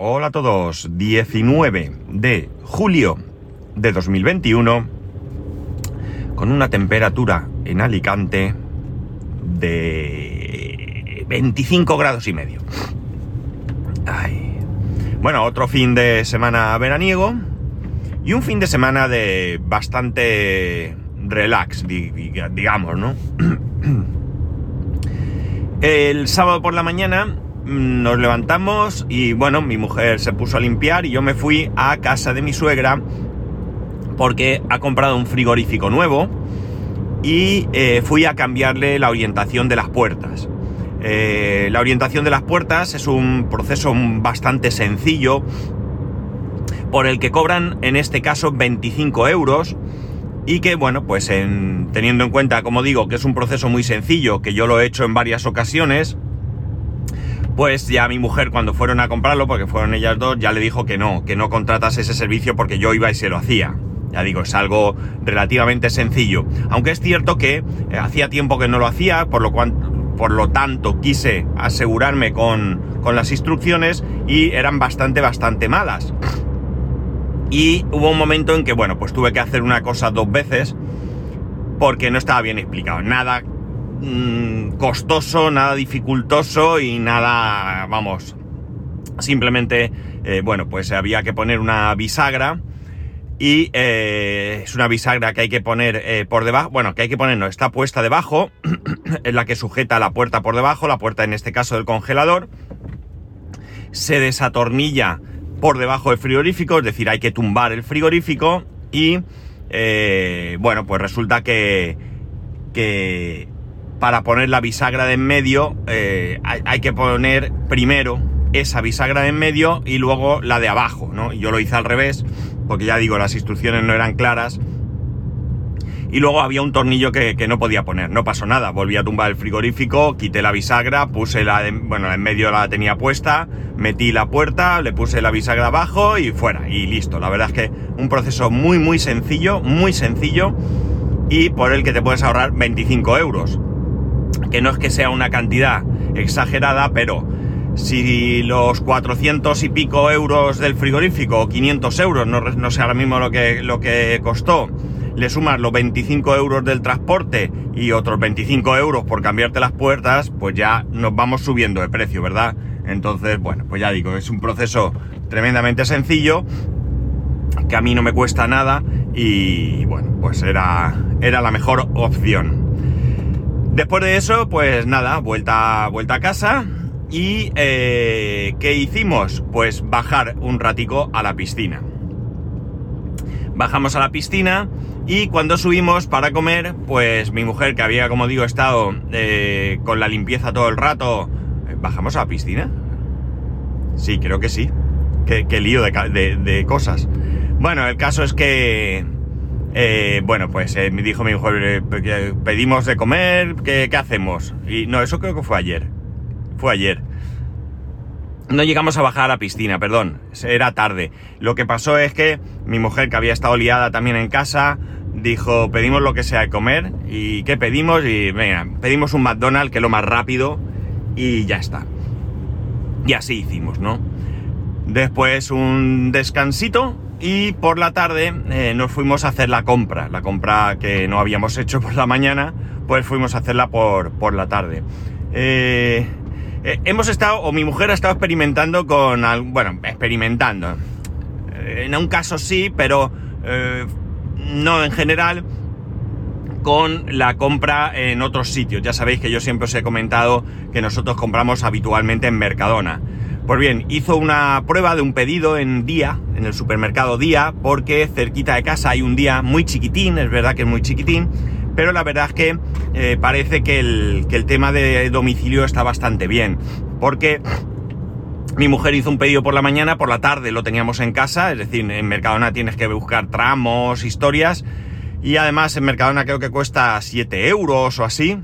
Hola a todos, 19 de julio de 2021, con una temperatura en Alicante de 25 grados y medio. Bueno, otro fin de semana veraniego y un fin de semana de bastante relax, digamos, ¿no? El sábado por la mañana nos levantamos y bueno, mi mujer se puso a limpiar y yo me fui a casa de mi suegra porque ha comprado un frigorífico nuevo y eh, fui a cambiarle la orientación de las puertas. Eh, la orientación de las puertas es un proceso bastante sencillo por el que cobran en este caso 25 euros y que bueno, pues teniendo en cuenta, como digo, que es un proceso muy sencillo, que yo lo he hecho en varias ocasiones, pues ya mi mujer cuando fueron a comprarlo, porque fueron ellas dos, ya le dijo que no, que no contratas ese servicio porque yo iba y se lo hacía. Ya digo, es algo relativamente sencillo. Aunque es cierto que eh, hacía tiempo que no lo hacía, por lo tanto, quise asegurarme con las instrucciones y eran bastante, bastante malas. Y hubo un momento en que, bueno, pues tuve que hacer una cosa dos veces porque no estaba bien explicado. Nada mmm, costoso, nada dificultoso y nada, vamos, simplemente, eh, bueno, pues había que poner una bisagra y eh, es una bisagra que hay que poner eh, por debajo, bueno, que hay que poner, no, está puesta debajo, es la que sujeta la puerta por debajo, la puerta en este caso del congelador, se desatornilla por debajo del frigorífico, es decir, hay que tumbar el frigorífico y bueno, pues resulta que, que para poner la bisagra de en medio eh, hay, que poner primero esa bisagra de en medio y luego la de abajo, ¿no? Yo lo hice al revés, porque ya digo, las instrucciones no eran claras y luego había un tornillo que, no podía poner. No pasó nada. Volví a tumbar el frigorífico, quité la bisagra, puse la de, bueno, en medio la tenía puesta, metí la puerta, le puse la bisagra abajo y fuera. Y listo. La verdad es que un proceso muy, muy sencillo, muy sencillo y por el que te puedes ahorrar 25 euros. Que no es que sea una cantidad exagerada, pero si los 400 y pico euros del frigorífico o 500 euros, no, no sé ahora mismo lo que, lo que costó, le sumas los 25 euros del transporte y otros 25 euros por cambiarte las puertas, pues ya nos vamos subiendo de precio, ¿verdad? Entonces, bueno, pues ya digo, es un proceso tremendamente sencillo, que a mí no me cuesta nada y bueno, pues era, era la mejor opción. Después de eso, pues nada, vuelta, vuelta a casa y eh, ¿qué hicimos? Pues bajar un ratico a la piscina. Bajamos a la piscina y cuando subimos para comer, pues mi mujer, que había, como digo, estado eh, con la limpieza todo el rato, eh, ¿bajamos a la piscina? Sí, creo que sí. Qué, lío de, cosas. Bueno, el caso es que... Eh, bueno, pues me dijo mi mujer, pedimos de comer, ¿qué, ¿qué hacemos? Y no, eso creo que fue ayer. Fue ayer. No llegamos a bajar a la piscina, perdón, era tarde. Lo que pasó es que mi mujer, que había estado liada también en casa, dijo, pedimos lo que sea de comer. ¿Y qué pedimos? Y venga, pedimos un McDonald's, que es lo más rápido, y ya está. Y así hicimos, ¿no? Después un descansito y por la tarde eh, nos fuimos a hacer la compra. La compra que no habíamos hecho por la mañana, pues fuimos a hacerla por, por la tarde. Eh, eh, hemos estado, o mi mujer ha estado experimentando con, bueno, experimentando. En un caso sí, pero no en general con la compra en otros sitios. Ya sabéis que yo siempre os he comentado que nosotros compramos habitualmente en Mercadona. Pues bien, hizo una prueba de un pedido en día, en el supermercado día, porque cerquita de casa hay un día muy chiquitín, es verdad que es muy chiquitín, pero la verdad es que eh, parece que el, tema de domicilio está bastante bien, porque mi mujer hizo un pedido por la mañana, por la tarde lo teníamos en casa, es decir, en Mercadona tienes que buscar tramos, historias, y además en Mercadona creo que cuesta 7 euros o así,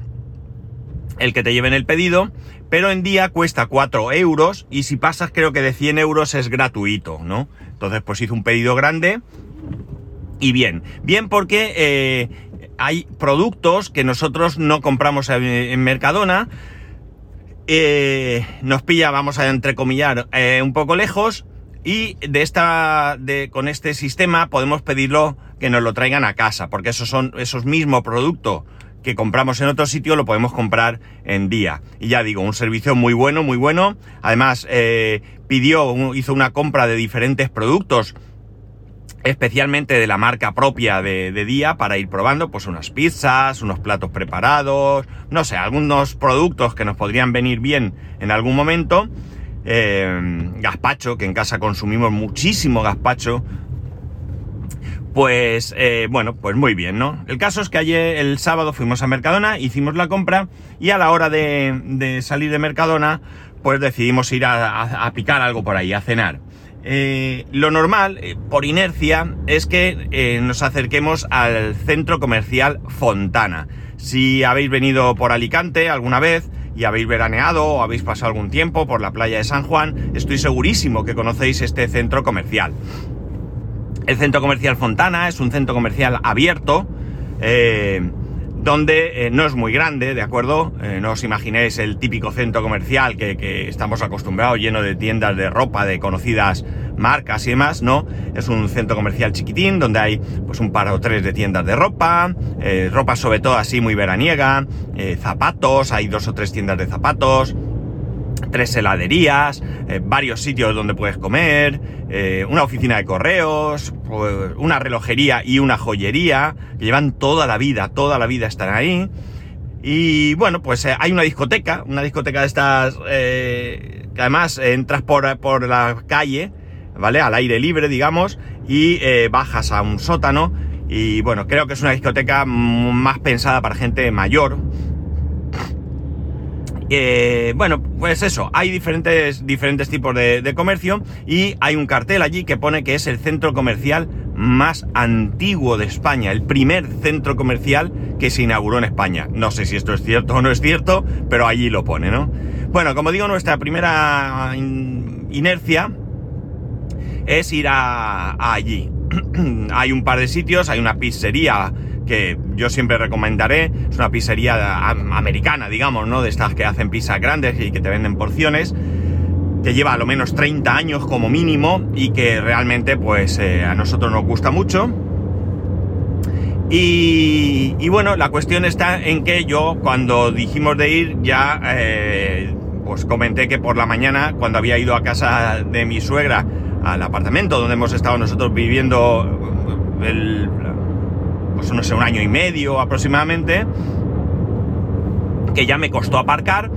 el que te lleven el pedido, pero en día cuesta 4 euros y si pasas creo que de 100 euros es gratuito, ¿no? Entonces pues hizo un pedido grande y bien, bien porque eh, hay productos que nosotros no compramos en Mercadona Eh, nos pilla, vamos a entrecomillar, eh, un poco lejos y de esta, con este sistema podemos pedirlo que nos lo traigan a casa, porque esos son esos mismos productos que compramos en otro sitio lo podemos comprar en día. Y ya digo, un servicio muy bueno, muy bueno. Además, eh, pidió, hizo una compra de diferentes productos, especialmente de la marca propia de, día, para ir probando, pues unas pizzas, unos platos preparados, no sé, algunos productos que nos podrían venir bien en algún momento. Eh, gazpacho, que en casa consumimos muchísimo gazpacho, pues eh, bueno, pues muy bien, ¿no? El caso es que ayer, el sábado, fuimos a Mercadona, hicimos la compra y a la hora de, salir de Mercadona, pues decidimos ir a, picar algo por ahí, a cenar. Eh, lo normal, eh, por inercia, es que nos acerquemos al centro comercial Fontana. Si habéis venido por Alicante alguna vez y habéis veraneado o habéis pasado algún tiempo por la playa de San Juan, estoy segurísimo que conocéis este centro comercial. El centro comercial Fontana es un centro comercial abierto, eh, donde eh, no es muy grande, ¿de acuerdo? Eh, no os imaginéis el típico centro comercial que, estamos acostumbrados, lleno de tiendas de ropa de conocidas marcas y demás, no. Es un centro comercial chiquitín, donde hay pues un par o tres de tiendas de ropa, ropa sobre todo así muy veraniega, zapatos, hay dos o tres tiendas de zapatos, tres heladerías, eh, varios sitios donde puedes comer, eh, una oficina de correos, pues, una relojería y una joyería, que llevan toda la vida, toda la vida están ahí. Y bueno, pues eh, hay una discoteca, una discoteca de estas, que además entras por, por, la calle, ¿vale? Al aire libre, digamos, y bajas a un sótano. Y bueno, creo que es una discoteca más pensada para gente mayor, eh, bueno, pues eso, hay diferentes, diferentes tipos de, comercio y hay un cartel allí que pone que es el centro comercial más antiguo de España, el primer centro comercial que se inauguró en España. No sé si esto es cierto o no es cierto, pero allí lo pone, ¿no? Bueno, como digo, nuestra primera inercia es ir a allí. hay un par de sitios, hay una pizzería que yo siempre recomendaré. Es una pizzería americana, digamos, ¿no? De estas que hacen pizzas grandes y que te venden porciones. Que lleva a lo menos 30 años como mínimo y que realmente pues eh, a nosotros nos gusta mucho. Y, bueno, la cuestión está en que yo cuando dijimos de ir ya pues comenté que por la mañana cuando había ido a casa de mi suegra al apartamento donde hemos estado nosotros viviendo el, pues no sé, un año y medio aproximadamente, que ya me costó aparcar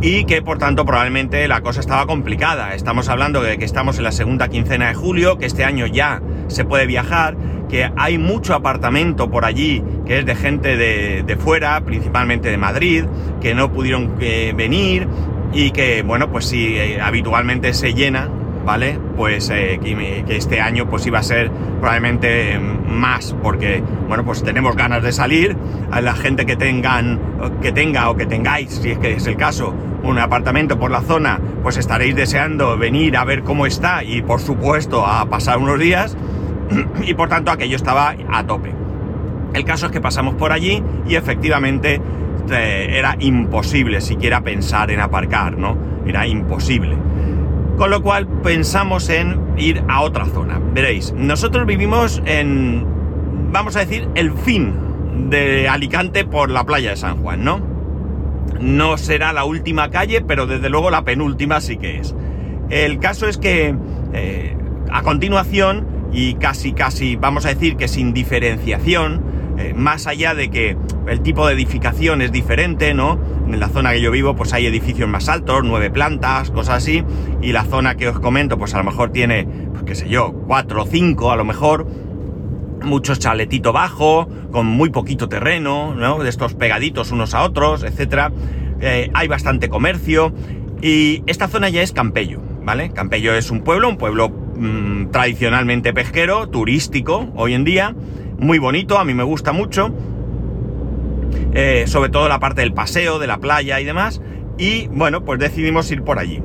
y que por tanto probablemente la cosa estaba complicada. Estamos hablando de que estamos en la segunda quincena de julio, que este año ya se puede viajar, que hay mucho apartamento por allí que es de gente de, fuera, principalmente de Madrid, que no pudieron eh, venir y que, bueno, pues sí, eh, habitualmente se llena ¿vale? Pues eh, que, este año pues iba a ser probablemente más, porque, bueno, pues tenemos ganas de salir, a la gente que tengan, que tenga o que tengáis, si es que es el caso, un apartamento por la zona, pues estaréis deseando venir a ver cómo está y por supuesto a pasar unos días, y por tanto aquello estaba a tope. El caso es que pasamos por allí y efectivamente eh, era imposible siquiera pensar en aparcar, ¿no? Era imposible. Con lo cual pensamos en ir a otra zona. Veréis, nosotros vivimos en, vamos a decir, el fin de Alicante por la playa de San Juan, ¿no? No será la última calle, pero desde luego la penúltima sí que es. El caso es que eh, a continuación, y casi casi vamos a decir que sin diferenciación, eh, más allá de que el tipo de edificación es diferente, ¿no? En la zona que yo vivo, pues hay edificios más altos, nueve plantas, cosas así, y la zona que os comento, pues a lo mejor tiene, pues qué sé yo, cuatro o cinco a lo mejor, mucho chaletito bajo, con muy poquito terreno, ¿no? De estos pegaditos unos a otros, etcétera. Eh, hay bastante comercio, y esta zona ya es Campello, ¿vale? Campello es un pueblo, un pueblo mm, tradicionalmente pesquero, turístico hoy en día, muy bonito, a mí me gusta mucho. Eh, sobre todo la parte del paseo, de la playa y demás. Y bueno, pues decidimos ir por allí.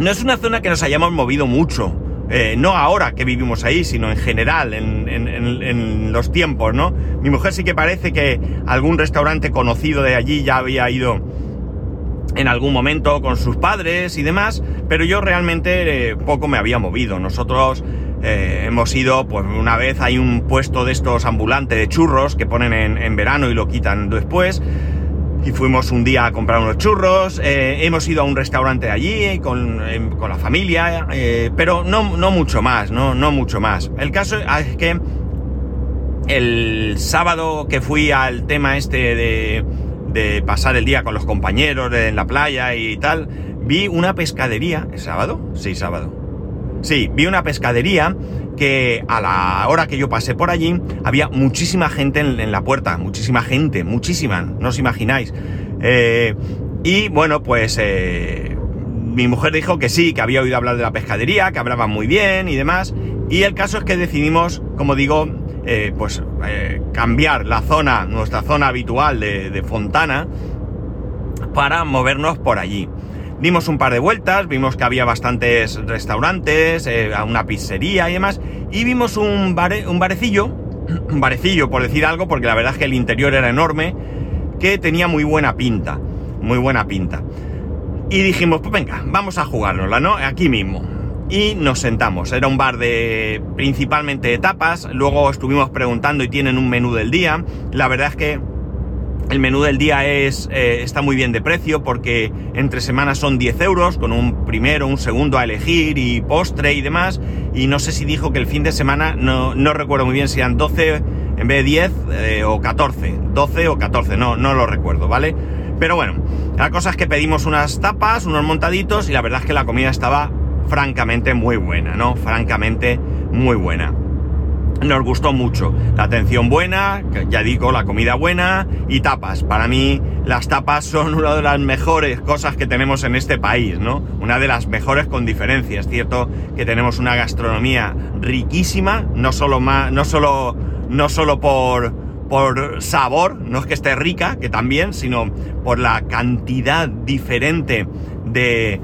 No es una zona que nos hayamos movido mucho. Eh, no ahora que vivimos ahí, sino en general, en, en, los tiempos, ¿no? Mi mujer sí que parece que algún restaurante conocido de allí ya había ido en algún momento con sus padres y demás, pero yo realmente eh, poco me había movido. Nosotros eh, hemos ido, pues una vez hay un puesto de estos ambulantes de churros que ponen en, verano y lo quitan después. Y fuimos un día a comprar unos churros, eh, hemos ido a un restaurante allí con, la familia, pero no, no, mucho más, no, no mucho más. El caso es que el sábado que fui al tema este de de pasar el día con los compañeros en la playa y tal, vi una pescadería. ¿Es sábado? Sí, sábado. Sí, vi una pescadería que a la hora que yo pasé por allí había muchísima gente en, la puerta, muchísima gente, muchísima, no os imagináis. Eh, y bueno, pues eh, mi mujer dijo que sí, que había oído hablar de la pescadería, que hablaban muy bien y demás. Y el caso es que decidimos, como digo, eh, pues eh, cambiar la zona, nuestra zona habitual de, Fontana, para movernos por allí. Dimos un par de vueltas, vimos que había bastantes restaurantes, eh, una pizzería y demás, y vimos un, un barecillo, un barecillo por decir algo, porque la verdad es que el interior era enorme, que tenía muy buena pinta, muy buena pinta. Y dijimos, pues venga, vamos a jugárnosla, ¿no? Aquí mismo y nos sentamos. Era un bar de principalmente de tapas, luego estuvimos preguntando y tienen un menú del día. La verdad es que el menú del día es, eh, está muy bien de precio porque entre semanas son 10 euros con un primero, un segundo a elegir y postre y demás. Y no sé si dijo que el fin de semana, no, no recuerdo muy bien si eran 12 en vez de 10 eh, o 14. 12 o 14, no, no lo recuerdo, ¿vale? Pero bueno, la cosa es que pedimos unas tapas, unos montaditos y la verdad es que la comida estaba francamente muy buena, ¿no? Francamente muy buena. Nos gustó mucho. La atención buena, ya digo, la comida buena y tapas. Para mí las tapas son una de las mejores cosas que tenemos en este país, ¿no? Una de las mejores con diferencia. Es cierto que tenemos una gastronomía riquísima, no solo, más, no solo, no solo por, por sabor, no es que esté rica, que también, sino por la cantidad diferente de,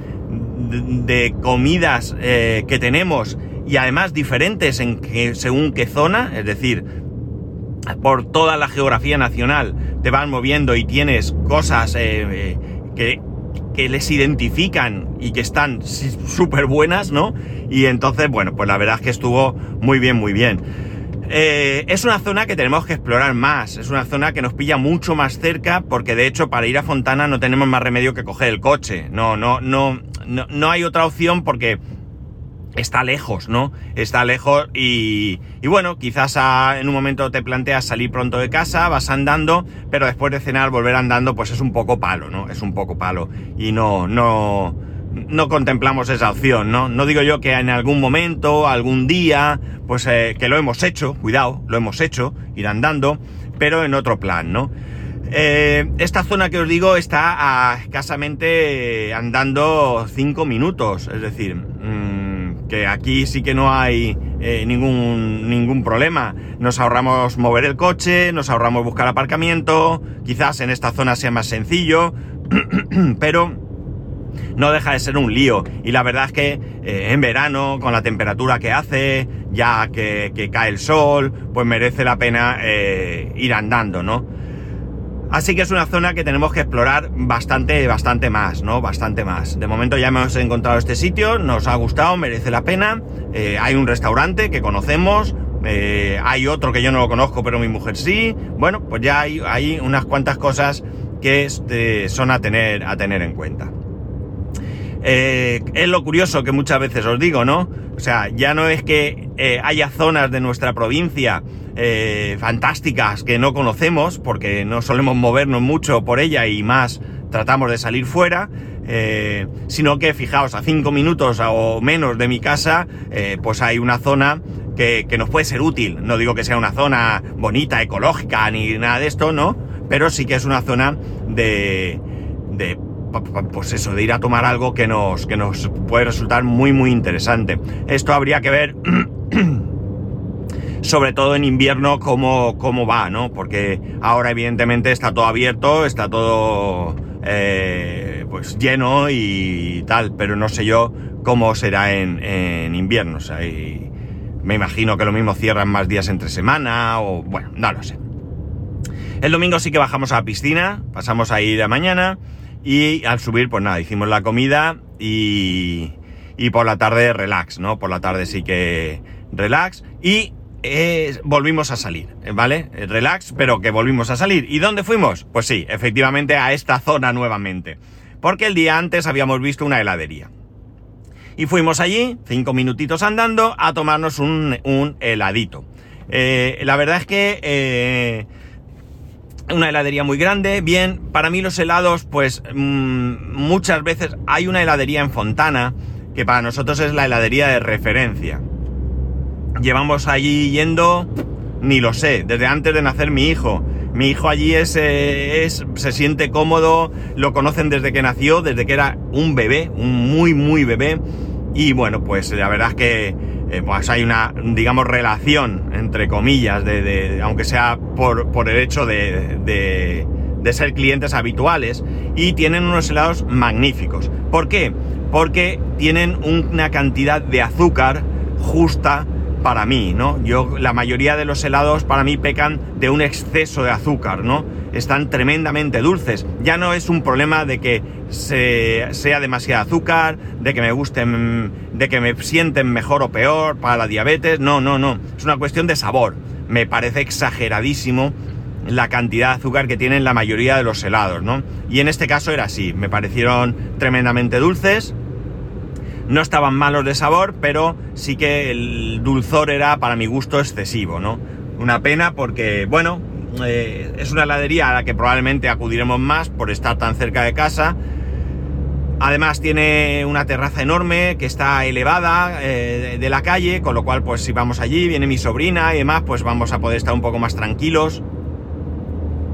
de comidas eh, que tenemos y además diferentes en que, según qué zona, es decir, por toda la geografía nacional te van moviendo y tienes cosas eh, eh, que, que, les identifican y que están súper buenas, ¿no? Y entonces, bueno, pues la verdad es que estuvo muy bien, muy bien. Es una zona que tenemos que explorar más, es una zona que nos pilla mucho más cerca porque de hecho para ir a Fontana no tenemos más remedio que coger el coche, no, no, no, no, hay otra opción porque está lejos, ¿no? Está lejos y, y bueno, quizás en un momento te planteas salir pronto de casa, vas andando, pero después de cenar volver andando pues es un poco palo, ¿no? Es un poco palo y no, no, no contemplamos esa opción, ¿no? No digo yo que en algún momento, algún día, pues eh, que lo hemos hecho, cuidado, lo hemos hecho, ir andando, pero en otro plan, ¿no? Eh, esta zona que os digo está a escasamente andando 5 minutos, es decir, mm, que aquí sí que no hay eh, ningún, ningún problema. Nos ahorramos mover el coche, nos ahorramos buscar aparcamiento, quizás en esta zona sea más sencillo, pero no deja de ser un lío. Y la verdad es que eh, en verano, con la temperatura que hace, ya que, cae el sol, pues merece la pena eh, ir andando, ¿no? Así que es una zona que tenemos que explorar bastante, bastante más, ¿no? Bastante más. De momento ya hemos encontrado este sitio, nos ha gustado, merece la pena. Eh, hay un restaurante que conocemos, hay otro que yo no lo conozco, pero mi mujer sí. Bueno, pues ya hay, hay unas cuantas cosas que este, son a tener, a tener en cuenta. Eh, es lo curioso que muchas veces os digo, ¿no? O sea, ya no es que eh, haya zonas de nuestra provincia eh, fantásticas que no conocemos, porque no solemos movernos mucho por ella y más tratamos de salir fuera, sino que fijaos, a cinco minutos o menos de mi casa, pues hay una zona que, que, nos puede ser útil. No digo que sea una zona bonita, ecológica, ni nada de esto, ¿no? Pero sí que es una zona de, de pues eso, de ir a tomar algo que nos, que nos puede resultar muy, muy interesante. Esto habría que ver, sobre todo en invierno, cómo, cómo va, ¿no? Porque ahora evidentemente está todo abierto, está todo eh, pues lleno y tal, pero no sé yo cómo será en, invierno. O sea, me imagino que lo mismo cierran más días entre semana o bueno, no lo sé. El domingo sí que bajamos a la piscina, pasamos ahí de mañana Y al subir, pues nada, hicimos la comida y, y por la tarde relax, ¿no? Por la tarde sí que relax y eh, volvimos a salir, ¿vale? Relax, pero que volvimos a salir. ¿Y dónde fuimos? Pues sí, efectivamente a esta zona nuevamente. Porque el día antes habíamos visto una heladería. Y fuimos allí, cinco minutitos andando, a tomarnos un, un heladito. Eh, la verdad es que eh, una heladería muy grande, bien, para mí los helados, pues mmm, muchas veces hay una heladería en Fontana, que para nosotros es la heladería de referencia. Llevamos allí yendo, ni lo sé, desde antes de nacer mi hijo. Mi hijo allí es, eh, es, se siente cómodo, lo conocen desde que nació, desde que era un bebé, un muy, muy bebé. Y bueno, pues la verdad es que eh, pues hay una, digamos, relación, entre comillas, de, aunque sea por, por el hecho de, de, de, ser clientes habituales, y tienen unos helados magníficos. ¿Por qué? Porque tienen una cantidad de azúcar justa para mí, ¿no? Yo, la mayoría de los helados para mí pecan de un exceso de azúcar, ¿no? Están tremendamente dulces. Ya no es un problema de que se, sea demasiado azúcar, de que me gusten, de que me sienten mejor o peor para la diabetes. No, no, no. Es una cuestión de sabor. Me parece exageradísimo la cantidad de azúcar que tienen la mayoría de los helados, ¿no? Y en este caso era así. Me parecieron tremendamente dulces no estaban malos de sabor, pero sí que el dulzor era para mi gusto excesivo, ¿no? Una pena porque, bueno, eh, es una heladería a la que probablemente acudiremos más por estar tan cerca de casa. Además tiene una terraza enorme que está elevada eh, de la calle, con lo cual pues si vamos allí, viene mi sobrina y demás, pues vamos a poder estar un poco más tranquilos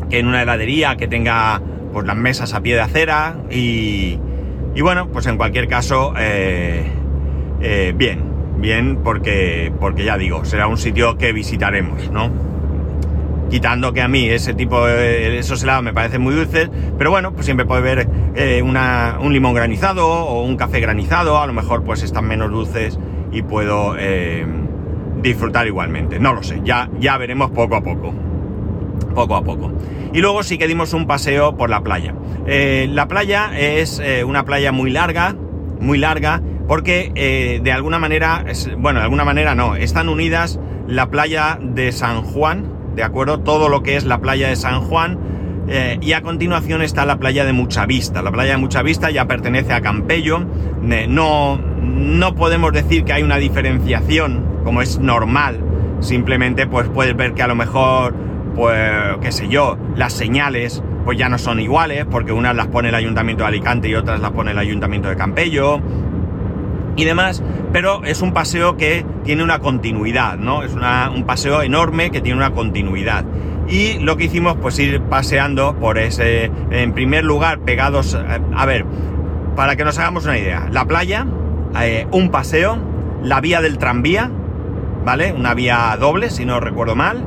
que en una heladería que tenga pues las mesas a pie de acera y, y bueno, pues en cualquier caso, eh, bien, bien, porque, porque ya digo, será un sitio que visitaremos, ¿no? Quitando que a mí ese tipo esos helados me parecen muy dulces, pero bueno, pues siempre puede haber eh, una, un limón granizado o un café granizado, a lo mejor pues están menos dulces y puedo eh, disfrutar igualmente. No lo sé, ya, ya veremos poco a poco poco a poco. Y luego sí que dimos un paseo por la playa. Eh, la playa es una playa muy larga, muy larga, porque de alguna manera, bueno, de alguna manera no, están unidas la playa de San Juan, ¿de acuerdo? Todo lo que es la playa de San Juan. Eh, y a continuación está la playa de Mucha Vista. La playa de Mucha Vista ya pertenece a Campello. no, no podemos decir que hay una diferenciación, como es normal. Simplemente pues puedes ver que a lo mejor pues qué sé yo, las señales pues ya no son iguales, porque unas las pone el Ayuntamiento de Alicante y otras las pone el Ayuntamiento de Campello y demás, pero es un paseo que tiene una continuidad, ¿no? Es un paseo enorme que tiene una continuidad. Y lo que hicimos, pues ir paseando por ese, en primer lugar, pegados, eh, a ver, para que nos hagamos una idea, la playa, eh, un paseo, la vía del tranvía, ¿vale? Una vía doble, si no recuerdo mal,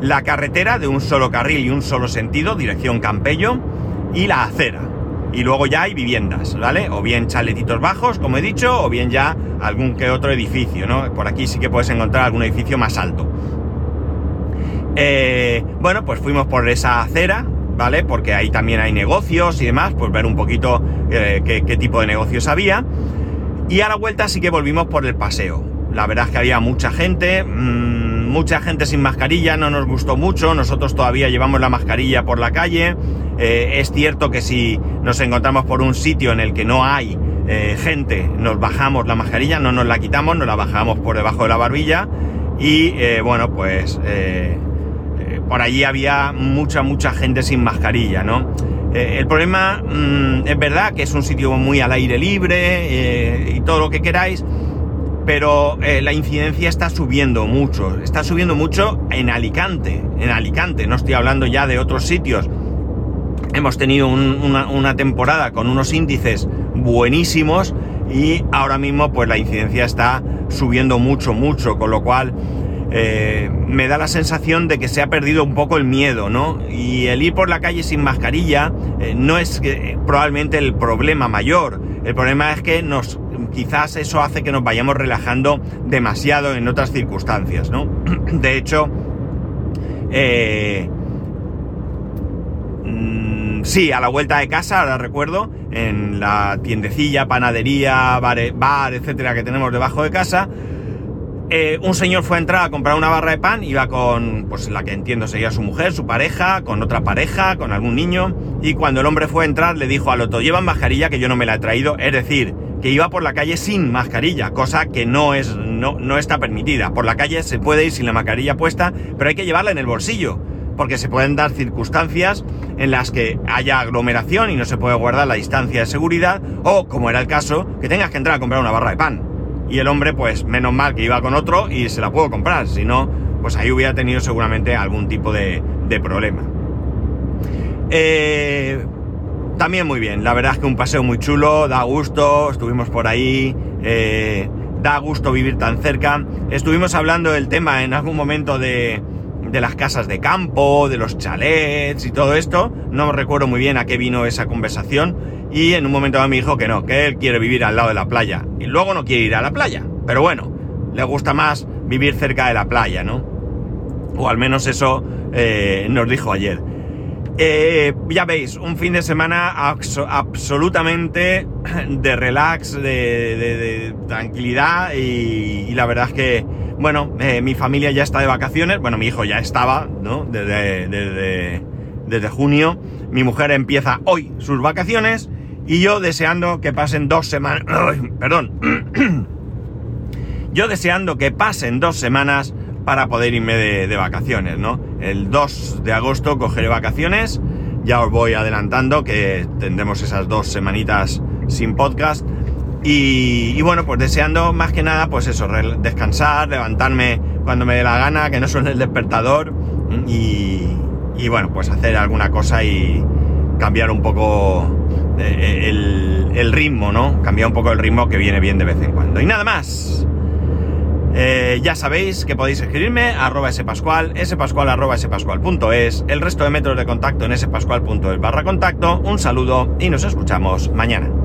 la carretera de un solo carril y un solo sentido, dirección Campello, y la acera. Y luego ya hay viviendas, ¿vale? O bien chaletitos bajos, como he dicho, o bien ya algún que otro edificio, ¿no? Por aquí sí que puedes encontrar algún edificio más alto. Eh, bueno, pues fuimos por esa acera, ¿vale? Porque ahí también hay negocios y demás, pues ver un poquito eh, qué, tipo de negocios había. Y a la vuelta sí que volvimos por el paseo. La verdad es que había mucha gente. Mmm, mucha gente sin mascarilla, no nos gustó mucho, nosotros todavía llevamos la mascarilla por la calle. Eh, es cierto que si nos encontramos por un sitio en el que no hay eh, gente, nos bajamos la mascarilla, no nos la quitamos, nos la bajamos por debajo de la barbilla y eh, bueno, pues por allí había mucha, mucha gente sin mascarilla, ¿no? El problema mmm, es verdad que es un sitio muy al aire libre y todo lo que queráis, pero eh, la incidencia está subiendo mucho. Está subiendo mucho en Alicante. En Alicante, no estoy hablando ya de otros sitios. Hemos tenido un, una, temporada con unos índices buenísimos y ahora mismo pues la incidencia está subiendo mucho, mucho, con lo cual eh, me da la sensación de que se ha perdido un poco el miedo, ¿no? Y el ir por la calle sin mascarilla eh, no es probablemente el problema mayor. El problema es que nos quizás eso hace que nos vayamos relajando demasiado en otras circunstancias, ¿no? De hecho, eh, mm, sí, a la vuelta de casa, ahora recuerdo, en la tiendecilla, panadería, bar, bar etcétera, que tenemos debajo de casa, eh, un señor fue a entrar a comprar una barra de pan, iba con, pues la que entiendo sería su mujer, su pareja, con otra pareja, con algún niño, y cuando el hombre fue a entrar le dijo al otro, llevan mascarilla que yo no me la he traído, es decir, que iba por la calle sin mascarilla, cosa que no es, no, no está permitida. Por la calle se puede ir sin la mascarilla puesta, pero hay que llevarla en el bolsillo, porque se pueden dar circunstancias en las que haya aglomeración y no se puede guardar la distancia de seguridad, o, como era el caso, que tengas que entrar a comprar una barra de pan y el hombre, pues menos mal que iba con otro y se la puedo comprar, si no, pues ahí hubiera tenido seguramente algún tipo de, problema. Eh, también muy bien, la verdad es que un paseo muy chulo, da gusto, estuvimos por ahí, eh, da gusto vivir tan cerca. Estuvimos hablando del tema en algún momento de, de las casas de campo, de los chalets y todo esto. No recuerdo muy bien a qué vino esa conversación. Y en un momento me dijo que no, que él quiere vivir al lado de la playa. Y luego no quiere ir a la playa. Pero bueno, le gusta más vivir cerca de la playa, ¿no? O al menos eso eh, nos dijo ayer. Eh, ya veis, un fin de semana absolutamente de relax, de, tranquilidad y, la verdad es que, bueno, eh, mi familia ya está de vacaciones, bueno, mi hijo ya estaba, ¿no? Desde, junio, mi mujer empieza hoy sus vacaciones y yo deseando que pasen dos semanas, perdón, yo deseando que pasen dos semanas para poder irme de, vacaciones, ¿no? El 2 de agosto cogeré vacaciones, ya os voy adelantando que tendremos esas dos semanitas sin podcast. Y, bueno, pues deseando más que nada, pues eso, descansar, levantarme cuando me dé la gana, que no suene el despertador y, y bueno, pues hacer alguna cosa y cambiar un poco eh, el, el ritmo, ¿no? Cambiar un poco el ritmo que viene bien de vez en cuando. Y nada más. Eh, ya sabéis que podéis escribirme arroba spascual, spascual arroba spascual.es, el resto de métodos de contacto en spascual.es barra contacto. Un saludo y nos escuchamos mañana.